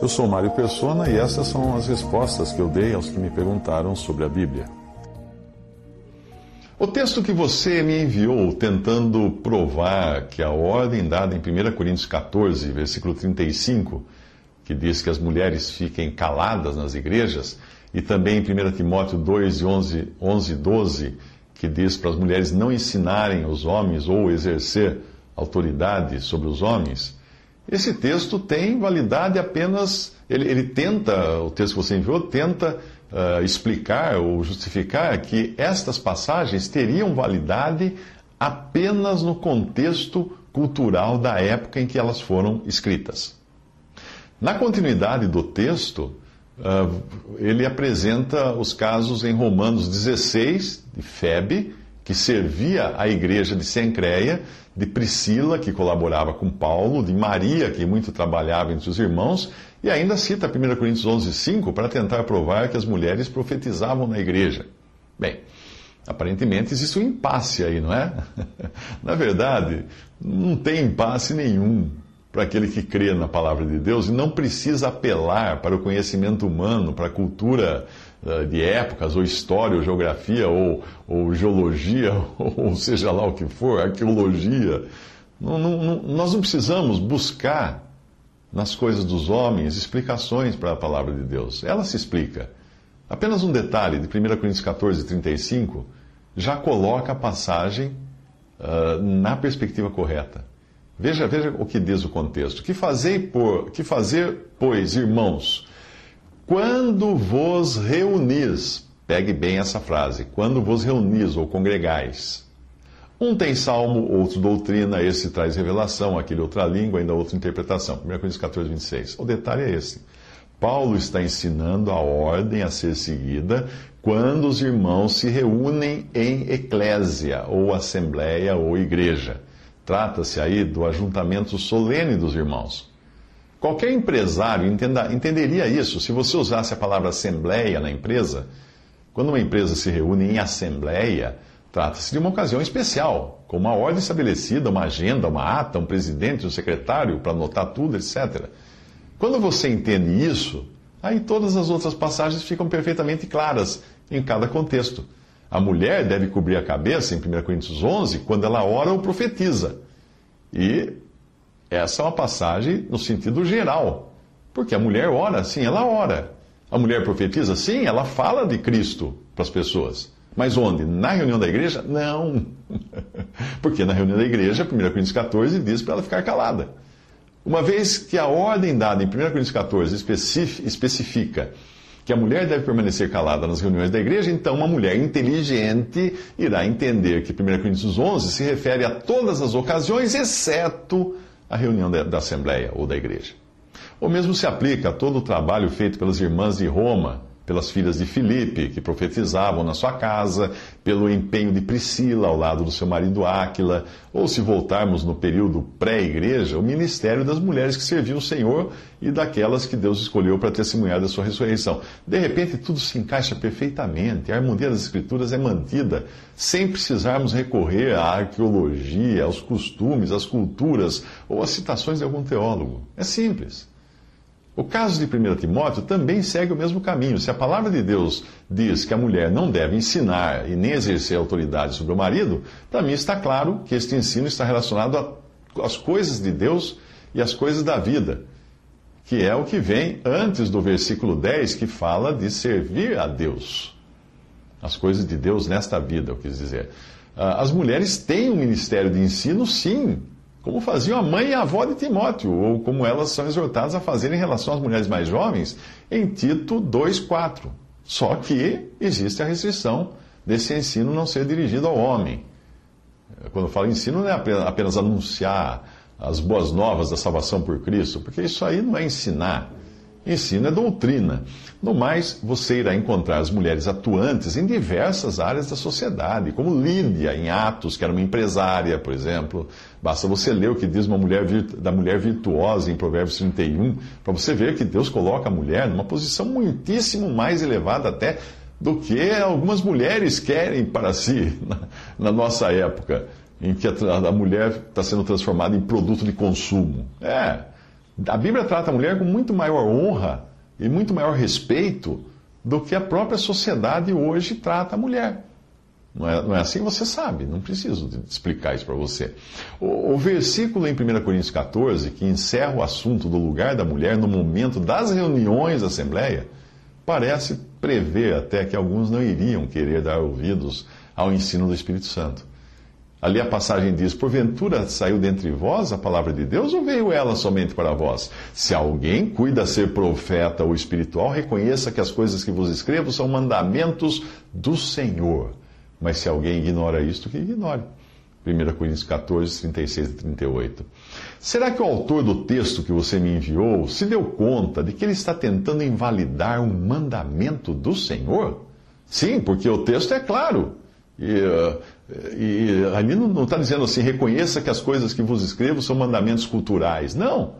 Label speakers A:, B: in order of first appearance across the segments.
A: Eu sou Mário Persona e essas são as respostas que eu dei aos que me perguntaram sobre a Bíblia. O texto que você me enviou tentando provar que a ordem dada em 1 Coríntios 14, versículo 35, que diz que as mulheres fiquem caladas nas igrejas, e também em 1 Timóteo 2, 11, 11 12, que diz para as mulheres não ensinarem os homens ou exercer autoridade sobre os homens, esse texto tem validade apenas. Ele, ele tenta, o texto que você enviou, tenta uh, explicar ou justificar que estas passagens teriam validade apenas no contexto cultural da época em que elas foram escritas. Na continuidade do texto, uh, ele apresenta os casos em Romanos 16, de Febe, que servia a igreja de Sencreia, de Priscila, que colaborava com Paulo, de Maria, que muito trabalhava entre os irmãos, e ainda cita 1 Coríntios 11, 5 para tentar provar que as mulheres profetizavam na igreja. Bem, aparentemente existe um impasse aí, não é? na verdade, não tem impasse nenhum para aquele que crê na palavra de Deus e não precisa apelar para o conhecimento humano, para a cultura de épocas, ou história, ou geografia, ou, ou geologia, ou seja lá o que for, arqueologia. Não, não, nós não precisamos buscar nas coisas dos homens explicações para a palavra de Deus. Ela se explica. Apenas um detalhe de 1 Coríntios 14, 35 já coloca a passagem uh, na perspectiva correta. Veja, veja o que diz o contexto. Que fazer, por, que fazer, pois, irmãos, quando vos reunis, pegue bem essa frase, quando vos reunis ou congregais. Um tem salmo, outro doutrina, esse traz revelação, aquele outra língua, ainda outra interpretação. 1 Coríntios 14, 26. O detalhe é esse. Paulo está ensinando a ordem a ser seguida quando os irmãos se reúnem em eclésia, ou assembleia, ou igreja. Trata-se aí do ajuntamento solene dos irmãos. Qualquer empresário entenda, entenderia isso se você usasse a palavra assembleia na empresa. Quando uma empresa se reúne em assembleia, trata-se de uma ocasião especial, com uma ordem estabelecida, uma agenda, uma ata, um presidente, um secretário para anotar tudo, etc. Quando você entende isso, aí todas as outras passagens ficam perfeitamente claras em cada contexto. A mulher deve cobrir a cabeça, em 1 Coríntios 11, quando ela ora ou profetiza. E essa é uma passagem no sentido geral. Porque a mulher ora, sim, ela ora. A mulher profetiza, sim, ela fala de Cristo para as pessoas. Mas onde? Na reunião da igreja? Não. Porque na reunião da igreja, 1 Coríntios 14 diz para ela ficar calada. Uma vez que a ordem dada em 1 Coríntios 14 especifica que a mulher deve permanecer calada nas reuniões da igreja, então uma mulher inteligente irá entender que 1 Coríntios 11 se refere a todas as ocasiões, exceto a reunião da, da Assembleia ou da igreja. O mesmo se aplica a todo o trabalho feito pelas irmãs de Roma pelas filhas de Filipe, que profetizavam na sua casa, pelo empenho de Priscila ao lado do seu marido Áquila, ou se voltarmos no período pré-igreja, o ministério das mulheres que serviam o Senhor e daquelas que Deus escolheu para testemunhar da sua ressurreição. De repente, tudo se encaixa perfeitamente, a harmonia das Escrituras é mantida, sem precisarmos recorrer à arqueologia, aos costumes, às culturas ou às citações de algum teólogo. É simples. O caso de 1 Timóteo também segue o mesmo caminho. Se a palavra de Deus diz que a mulher não deve ensinar e nem exercer autoridade sobre o marido, para mim está claro que este ensino está relacionado às coisas de Deus e às coisas da vida, que é o que vem antes do versículo 10, que fala de servir a Deus. As coisas de Deus nesta vida, eu quis dizer. Ah, as mulheres têm um ministério de ensino, sim, como faziam a mãe e a avó de Timóteo, ou como elas são exortadas a fazer em relação às mulheres mais jovens, em Tito 2,4. Só que existe a restrição desse ensino não ser dirigido ao homem. Quando eu falo ensino, não é apenas anunciar as boas novas da salvação por Cristo, porque isso aí não é ensinar. Ensino é doutrina. No mais, você irá encontrar as mulheres atuantes em diversas áreas da sociedade, como Lídia, em Atos, que era uma empresária, por exemplo. Basta você ler o que diz uma mulher da mulher virtuosa em Provérbios 31, para você ver que Deus coloca a mulher numa posição muitíssimo mais elevada até do que algumas mulheres querem para si na, na nossa época, em que a, a mulher está sendo transformada em produto de consumo. É. A Bíblia trata a mulher com muito maior honra e muito maior respeito do que a própria sociedade hoje trata a mulher. Não é, não é assim? Você sabe, não preciso explicar isso para você. O, o, versículo em 1 Coríntios 14, que encerra o assunto do lugar da mulher no momento das reuniões da Assembleia, parece prever até que alguns não iriam querer dar ouvidos ao ensino do Espírito Santo. Ali a passagem diz: Porventura saiu dentre vós a palavra de Deus ou veio ela somente para vós? Se alguém cuida ser profeta ou espiritual, reconheça que as coisas que vos escrevo são mandamentos do Senhor. Mas se alguém ignora isto, que ignore. 1 Coríntios 14, 36 e 38. Será que o autor do texto que você me enviou se deu conta de que ele está tentando invalidar um mandamento do Senhor? Sim, porque o texto é claro. E, uh, e ali não está dizendo assim, reconheça que as coisas que vos escrevo são mandamentos culturais. Não.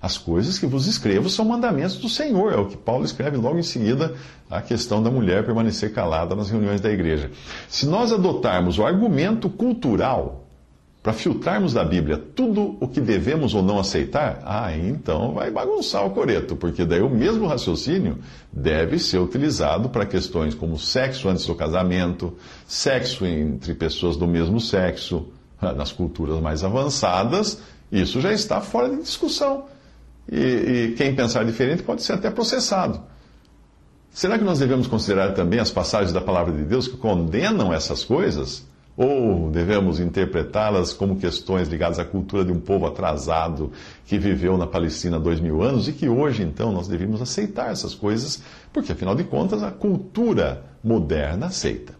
A: As coisas que vos escrevo são mandamentos do Senhor. É o que Paulo escreve logo em seguida a questão da mulher permanecer calada nas reuniões da igreja. Se nós adotarmos o argumento cultural para filtrarmos da Bíblia tudo o que devemos ou não aceitar, ah, então vai bagunçar o coreto, porque daí o mesmo raciocínio deve ser utilizado para questões como sexo antes do casamento, sexo entre pessoas do mesmo sexo, nas culturas mais avançadas, isso já está fora de discussão. E, e quem pensar diferente pode ser até processado. Será que nós devemos considerar também as passagens da palavra de Deus que condenam essas coisas? Ou devemos interpretá-las como questões ligadas à cultura de um povo atrasado que viveu na Palestina há dois mil anos e que hoje, então, nós devemos aceitar essas coisas, porque, afinal de contas, a cultura moderna aceita.